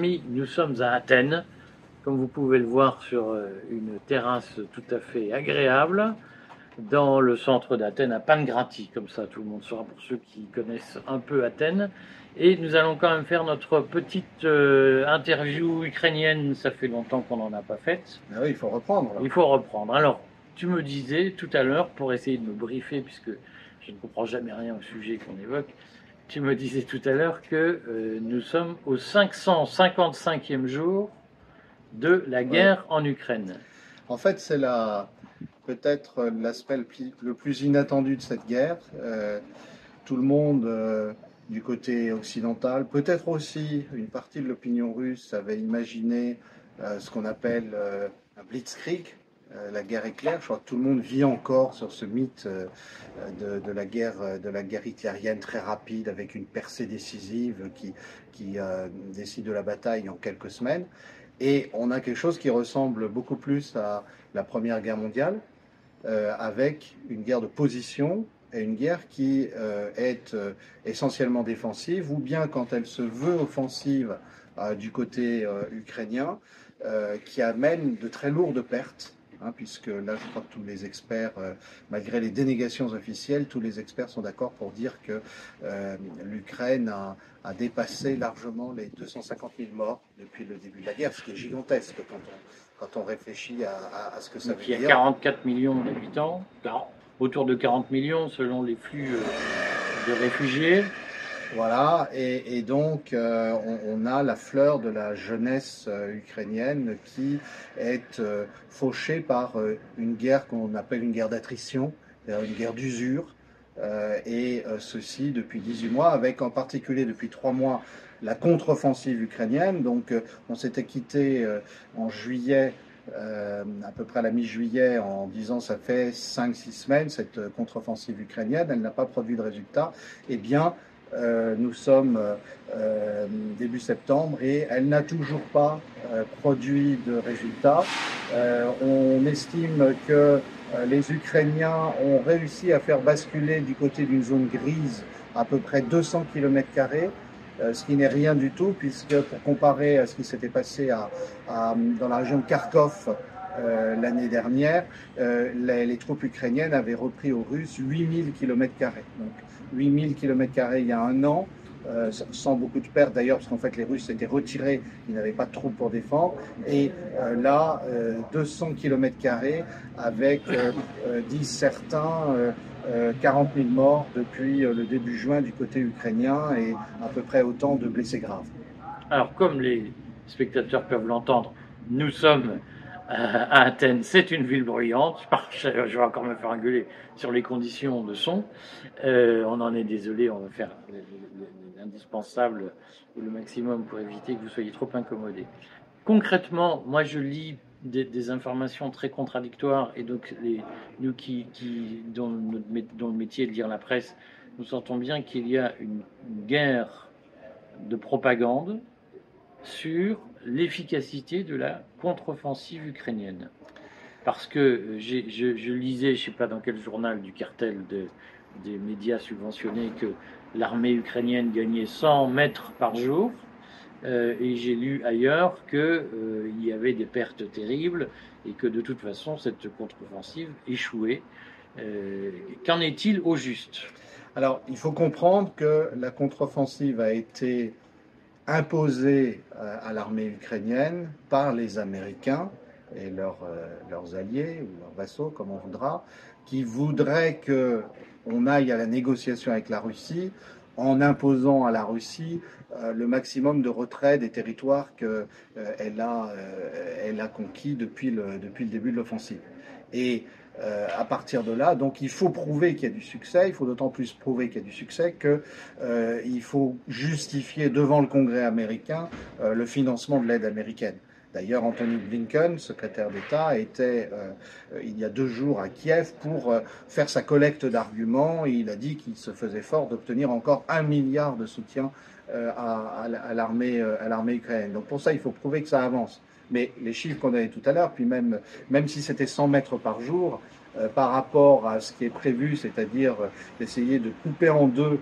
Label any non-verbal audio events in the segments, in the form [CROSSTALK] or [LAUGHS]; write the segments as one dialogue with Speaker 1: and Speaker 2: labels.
Speaker 1: Amis, nous sommes à Athènes, comme vous pouvez le voir sur euh, une terrasse tout à fait agréable, dans le centre d'Athènes, à Pangrati, comme ça tout le monde saura pour ceux qui connaissent un peu Athènes. Et nous allons quand même faire notre petite euh, interview ukrainienne, ça fait longtemps qu'on n'en a pas faite.
Speaker 2: Ah oui, il faut reprendre.
Speaker 1: Il faut reprendre. Alors, tu me disais tout à l'heure, pour essayer de me briefer, puisque je ne comprends jamais rien au sujet qu'on évoque, tu me disais tout à l'heure que euh, nous sommes au 555e jour de la guerre en Ukraine.
Speaker 2: En fait, c'est la, peut-être l'aspect le, plus inattendu de cette guerre. Euh, tout le monde euh, du côté occidental, peut-être aussi une partie de l'opinion russe avait imaginé ce qu'on appelle un blitzkrieg, la guerre éclair. Je crois que tout le monde vit encore sur ce mythe euh, de, la guerre, euh, de la guerre hitlérienne très rapide avec une percée décisive qui décide de la bataille en quelques semaines. Et on a quelque chose qui ressemble beaucoup plus à la Première Guerre mondiale, avec une guerre de position et une guerre qui est essentiellement défensive, ou bien quand elle se veut offensive du côté ukrainien, qui amène de très lourdes pertes Hein, puisque là, je crois que tous les experts, euh, malgré les dénégations officielles, tous les experts sont d'accord pour dire que euh, l'Ukraine a, dépassé largement les 250 000 morts depuis le début de la guerre, ce qui est gigantesque quand on, quand on réfléchit à, ce que ça veut dire.
Speaker 1: Il y a 44 millions d'habitants, autour de 40 millions selon les flux euh, de réfugiés.
Speaker 2: Voilà, et, donc euh, on, a la fleur de la jeunesse euh, ukrainienne qui est euh, fauchée par une guerre qu'on appelle une guerre d'attrition, une guerre d'usure, et ceci depuis 18 mois, avec en particulier depuis 3 mois la contre-offensive ukrainienne. Donc on s'était quitté en juillet à peu près à la mi-juillet en disant ça fait 5-6 semaines cette contre-offensive ukrainienne, elle n'a pas produit de résultat, eh bien nous sommes euh, euh, début septembre et elle n'a toujours pas produit de résultats. on estime que les Ukrainiens ont réussi à faire basculer du côté d'une zone grise à peu près 200 km ce qui n'est rien du tout, puisque pour comparer à ce qui s'était passé dans la région de Kharkov l'année dernière, les, troupes ukrainiennes avaient repris aux Russes 8000 km. 8000 km il y a un an, euh, sans beaucoup de pertes d'ailleurs, parce qu'en fait les Russes s'étaient retirés, ils n'avaient pas de troupes pour défendre. Et euh, là, 200 euh, km avec, disent certains, 40 000 morts depuis le début juin du côté ukrainien et à peu près autant de blessés graves.
Speaker 1: Alors comme les spectateurs peuvent l'entendre, nous sommes à Athènes, c'est une ville bruyante. [LAUGHS] Je vais encore me faire engueuler sur les conditions de son. Euh, on en est désolé, on va faire l'indispensable ou le maximum pour éviter que vous soyez trop incommodés. Concrètement, moi je lis des, informations très contradictoires et donc nous qui, qui dont, le métier est de lire la presse, nous sentons bien qu'il y a une guerre de propagande sur l'efficacité de la contre-offensive ukrainienne. Parce que je, je, lisais, je ne sais pas dans quel journal du cartel de, des médias subventionnés, que l'armée ukrainienne gagnait 100 mètres par jour. Euh, et j'ai lu ailleurs qu'il euh, y avait des pertes terribles et que de toute façon cette contre-offensive échouait. Euh, qu'en est-il au juste?
Speaker 2: Alors il faut comprendre que la contre-offensive a été imposé euh, à l'armée ukrainienne par les Américains et leurs, euh, leurs alliés ou leurs vassaux, comme on voudra, qui voudraient que on aille à la négociation avec la Russie en imposant à la Russie euh, le maximum de retrait des territoires qu'elle a, elle conquis depuis le début de l'offensive. Et euh, à partir de là. Donc il faut prouver qu'il y a du succès, il faut d'autant plus prouver qu'il y a du succès qu'il euh, faut justifier devant le Congrès américain euh, le financement de l'aide américaine. D'ailleurs, Anthony Blinken, secrétaire d'État, était il y a deux jours à Kiev pour faire sa collecte d'arguments. Il a dit qu'il se faisait fort d'obtenir encore un milliard de soutien à l'armée ukrainienne. Donc pour ça, il faut prouver que ça avance. Mais les chiffres qu'on avait tout à l'heure, puis même, même si c'était 100 mètres par jour, euh, par rapport à ce qui est prévu, c'est-à-dire euh, d'essayer de couper en deux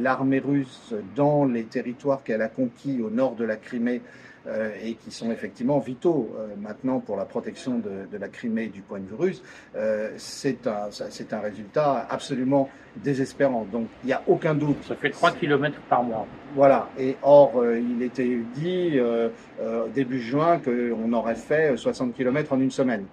Speaker 2: l'armée russe dans les territoires qu'elle a conquis au nord de la Crimée euh, et qui sont effectivement vitaux euh, maintenant pour la protection de, de, la Crimée du point de vue russe, euh, c'est un, c'est un résultat absolument désespérant. Donc il n'y a aucun doute.
Speaker 1: Ça fait 3 km par mois.
Speaker 2: Voilà. Et or, il était dit début juin qu'on aurait fait 60 km en une semaine.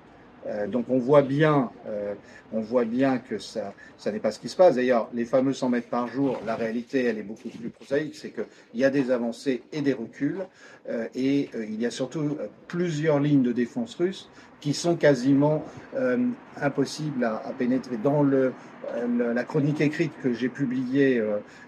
Speaker 2: Euh, donc on voit bien, euh, on voit bien que ça, ça n'est pas ce qui se passe. D'ailleurs, les fameux 100 mètres par jour, la réalité, elle est beaucoup plus prosaïque. C'est qu'il y a des avancées et des reculs, euh, et il y a surtout plusieurs lignes de défense russes qui sont quasiment impossibles à, pénétrer. Dans le, la chronique écrite que j'ai publiée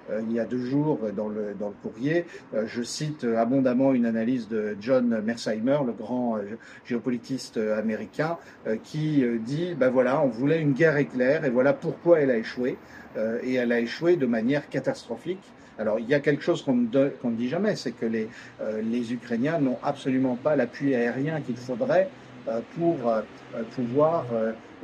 Speaker 2: euh, il y a deux jours dans le, dans le courrier. Euh, je cite abondamment une analyse de John Mersheimer, le grand euh, géopolitiste américain, qui dit, ben voilà, on voulait une guerre éclair et voilà pourquoi elle a échoué. et elle a échoué de manière catastrophique. Alors il y a quelque chose qu'on ne, dit jamais, c'est que les, les Ukrainiens n'ont absolument pas l'appui aérien qu'il faudrait pour pouvoir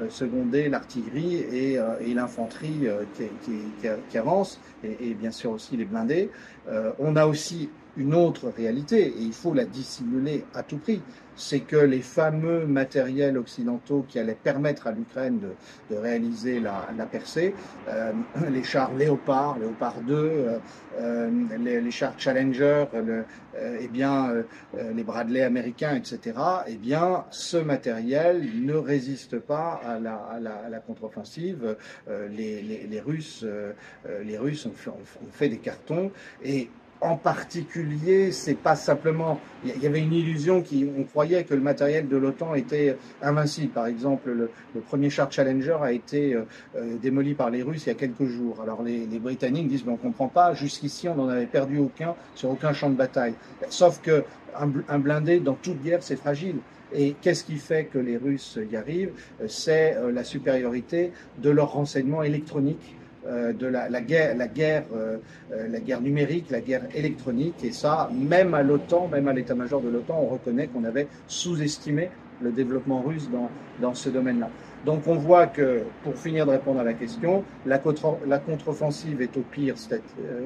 Speaker 2: seconder l'artillerie et, et l'infanterie qui, qui, qui, avance et, bien sûr aussi les blindés. Euh, on a aussi une autre réalité, et il faut la dissimuler à tout prix, c'est que les fameux matériels occidentaux qui allaient permettre à l'Ukraine de, de, réaliser la, la percée, euh, les chars Léopard, Léopard 2, euh, euh, les, chars Challenger, le, eh bien, les Bradley américains, etc., eh bien, ce matériel ne résiste pas à la, à la, contre-offensive. Les, les, les, Russes, les Russes ont fait, ont fait des cartons et en particulier, c'est pas simplement. Il y avait une illusion qui, on croyait que le matériel de l'OTAN était invincible. Par exemple, le, premier char Challenger a été euh, euh, démoli par les Russes il y a quelques jours. Alors les, Britanniques disent, mais on comprend pas. Jusqu'ici, on n'en avait perdu aucun sur aucun champ de bataille. Sauf que un, blindé dans toute guerre, c'est fragile. Et qu'est-ce qui fait que les Russes y arrivent? C'est euh, la supériorité de leur renseignement électronique euh, de la, la, guerre, la guerre, euh, euh, la guerre numérique, la guerre électronique, et ça, même à l'OTAN, même à l'état-major de l'OTAN, on reconnaît qu'on avait sous-estimé le développement russe dans, dans ce domaine-là. Donc on voit que, pour finir de répondre à la question, la contre-offensive est au pire,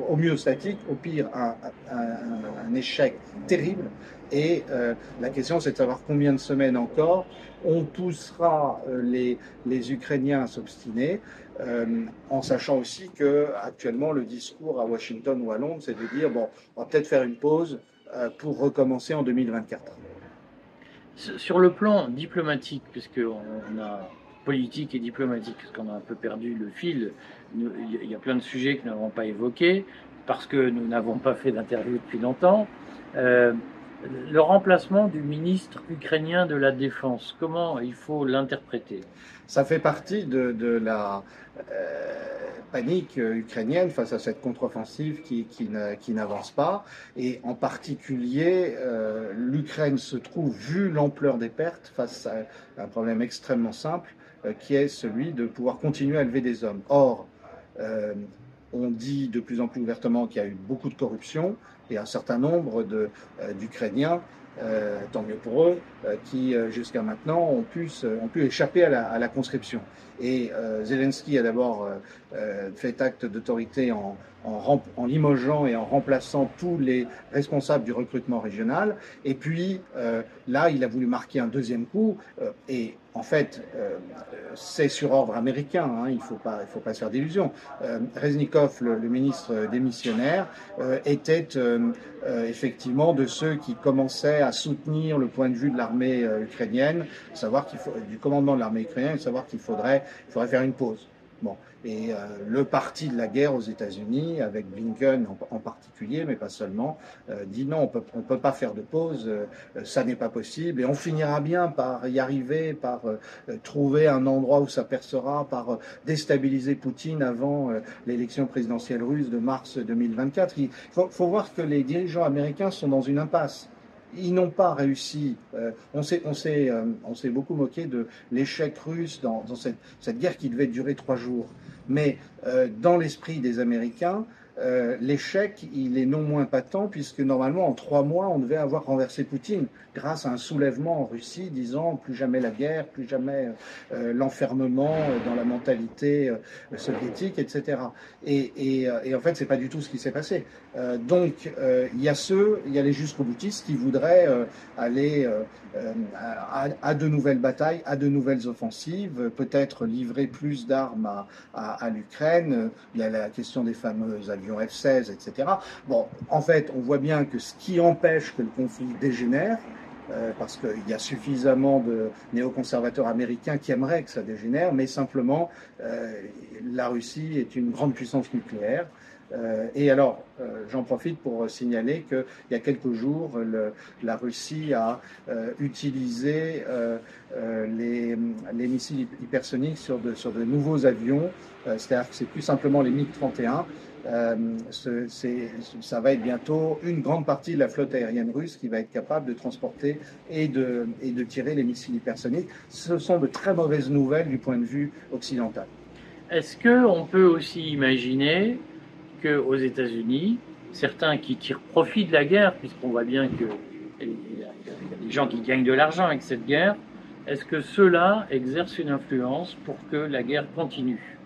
Speaker 2: au mieux statique, au pire un, un, un échec terrible. Et euh, la question, c'est de savoir combien de semaines encore on poussera les, les Ukrainiens à s'obstiner. Euh, en sachant aussi que actuellement le discours à Washington ou à Londres, c'est de dire bon, on va peut-être faire une pause euh, pour recommencer en 2024.
Speaker 1: Sur le plan diplomatique, puisqu'on a politique et diplomatique, parce qu'on a un peu perdu le fil, il y a plein de sujets que nous n'avons pas évoqués, parce que nous n'avons pas fait d'interview depuis longtemps. Euh, le remplacement du ministre ukrainien de la Défense, comment il faut l'interpréter?
Speaker 2: Ça fait partie de, la euh, panique ukrainienne face à cette contre-offensive qui, qui, n'avance pas. Et en particulier, euh, l'Ukraine se trouve, vu l'ampleur des pertes, face à un problème extrêmement simple, euh, qui est celui de pouvoir continuer à élever des hommes. Or, on dit de plus en plus ouvertement qu'il y a eu beaucoup de corruption et un certain nombre euh, d'Ukrainiens, euh, tant mieux pour eux, euh, qui jusqu'à maintenant ont pu, ont pu échapper à la, à la conscription. Et Zelensky a d'abord fait acte d'autorité en, en, en, limogeant et en remplaçant tous les responsables du recrutement régional. Et puis là, il a voulu marquer un deuxième coup et en fait, euh, c'est sur ordre américain, hein, il ne faut pas, se faire d'illusions. Euh, Reznikov, le, le, ministre démissionnaire, euh, était euh, euh, effectivement de ceux qui commençaient à soutenir le point de vue de l'armée euh, ukrainienne, savoir du commandement de l'armée ukrainienne, savoir qu'il faudrait, faudrait faire une pause. Bon. Et euh, le parti de la guerre aux États-Unis, avec Blinken en, particulier, mais pas seulement, euh, dit non, on peut, ne peut pas faire de pause, euh, ça n'est pas possible, et on finira bien par y arriver, par trouver un endroit où ça percera, par déstabiliser Poutine avant l'élection présidentielle russe de mars 2024. Il faut, voir que les dirigeants américains sont dans une impasse ils n'ont pas réussi. On s'est beaucoup moqué de l'échec russe dans, cette, guerre qui devait durer trois jours. Mais euh, dans l'esprit des Américains, euh, l'échec, il est non moins patent, puisque normalement, en trois mois, on devait avoir renversé Poutine grâce à un soulèvement en Russie disant plus jamais la guerre, plus jamais euh, l'enfermement dans la mentalité soviétique, etc. Et, et, et en fait, c'est pas du tout ce qui s'est passé. Donc, il y a ceux, il y a les jusqu'au boutistes qui voudraient aller à, de nouvelles batailles, à de nouvelles offensives, peut-être livrer plus d'armes à, l'Ukraine. Il y a la question des fameux avions F-16, etc. Bon, en fait, on voit bien que ce qui empêche que le conflit dégénère, euh, parce qu'il y a suffisamment de néoconservateurs américains qui aimeraient que ça dégénère, mais simplement, euh, la Russie est une grande puissance nucléaire. Euh, et alors, euh, j'en profite pour signaler qu'il y a quelques jours, la Russie a euh, utilisé les, les, missiles hypersoniques sur de, nouveaux avions, c'est-à-dire que c'est plus simplement les MiG-31. ça va être bientôt une grande partie de la flotte aérienne russe qui va être capable de transporter et de tirer les missiles hypersoniques. Ce sont de très mauvaises nouvelles du point de vue occidental.
Speaker 1: Est-ce qu'on peut aussi imaginer aux États-Unis, certains qui tirent profit de la guerre, puisqu'on voit bien qu'il y, a des gens qui gagnent de l'argent avec cette guerre, est-ce que ceux-là exercent une influence pour que la guerre continue?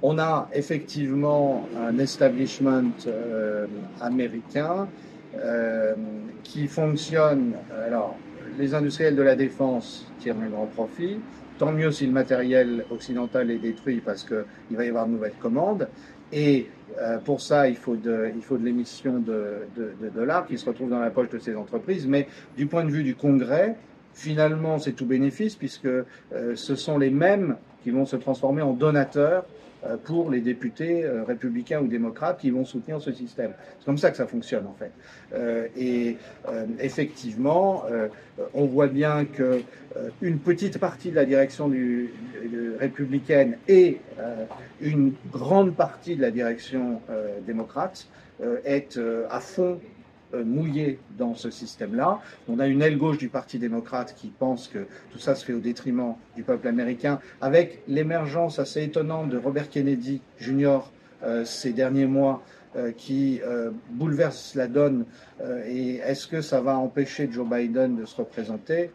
Speaker 2: On a effectivement un establishment euh, américain euh, qui fonctionne. Alors, les industriels de la défense tirent un grand profit. Tant mieux si le matériel occidental est détruit parce qu'il va y avoir de nouvelles commandes. Et euh, pour ça, il faut de, l'émission de, dollars qui se retrouvent dans la poche de ces entreprises. Mais du point de vue du Congrès, finalement, c'est tout bénéfice puisque euh, ce sont les mêmes qui vont se transformer en donateurs euh, pour les députés euh, républicains ou démocrates qui vont soutenir ce système. C'est comme ça que ça fonctionne en fait. Euh, et effectivement, on voit bien que une petite partie de la direction républicaine et une grande partie de la direction démocrate est à fond mouillé dans ce système-là. On a une aile gauche du Parti démocrate qui pense que tout ça se fait au détriment du peuple américain, avec l'émergence assez étonnante de Robert Kennedy Jr. Euh, ces derniers mois, euh, qui bouleverse la donne. et est-ce que ça va empêcher Joe Biden de se représenter?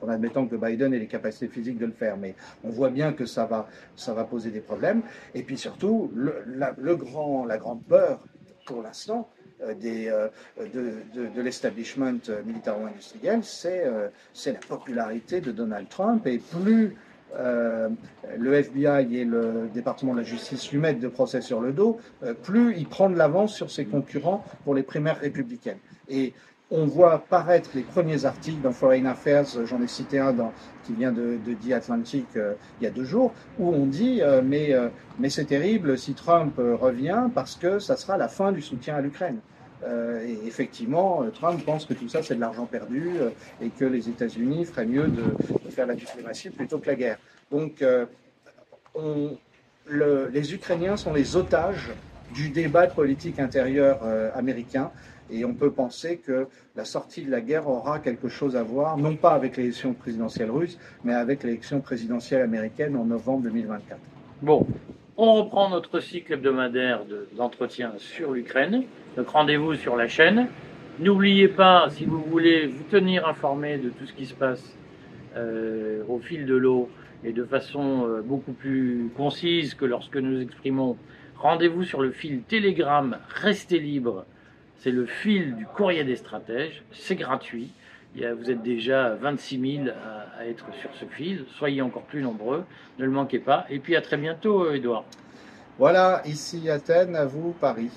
Speaker 2: En admettant que Biden ait les capacités physiques de le faire, mais on voit bien que ça va, ça va poser des problèmes. Et puis surtout, le, grand, la grande peur, pour l'instant, euh, des, euh, de, de, l'establishment militaro-industriel, c'est c'est la popularité de Donald Trump. Et plus euh, le FBI et le département de la justice lui mettent de procès sur le dos, plus il prend de l'avance sur ses concurrents pour les primaires républicaines. Et on voit paraître les premiers articles dans Foreign Affairs, j'en ai cité un qui vient de, de The Atlantic il y a deux jours, où on dit mais, mais c'est terrible si Trump revient parce que ça sera la fin du soutien à l'Ukraine. Euh, et effectivement, euh, Trump pense que tout ça, c'est de l'argent perdu euh, et que les États-Unis feraient mieux de, faire la diplomatie plutôt que la guerre. Donc, les Ukrainiens sont les otages du débat politique intérieur américain. Et on peut penser que la sortie de la guerre aura quelque chose à voir, non pas avec l'élection présidentielle russe, mais avec l'élection présidentielle américaine en novembre 2024.
Speaker 1: Bon, on reprend notre cycle hebdomadaire d'entretien sur l'Ukraine. Donc rendez-vous sur la chaîne. N'oubliez pas, si vous voulez vous tenir informé de tout ce qui se passe euh, au fil de l'eau et de façon euh, beaucoup plus concise que lorsque nous exprimons, rendez-vous sur le fil Telegram Restez libre. C'est le fil du courrier des stratèges. C'est gratuit. vous êtes déjà 26 000 à, être sur ce fil. Soyez encore plus nombreux. Ne le manquez pas. Et puis à très bientôt, Edouard.
Speaker 2: Voilà, ici Athènes, à vous Paris.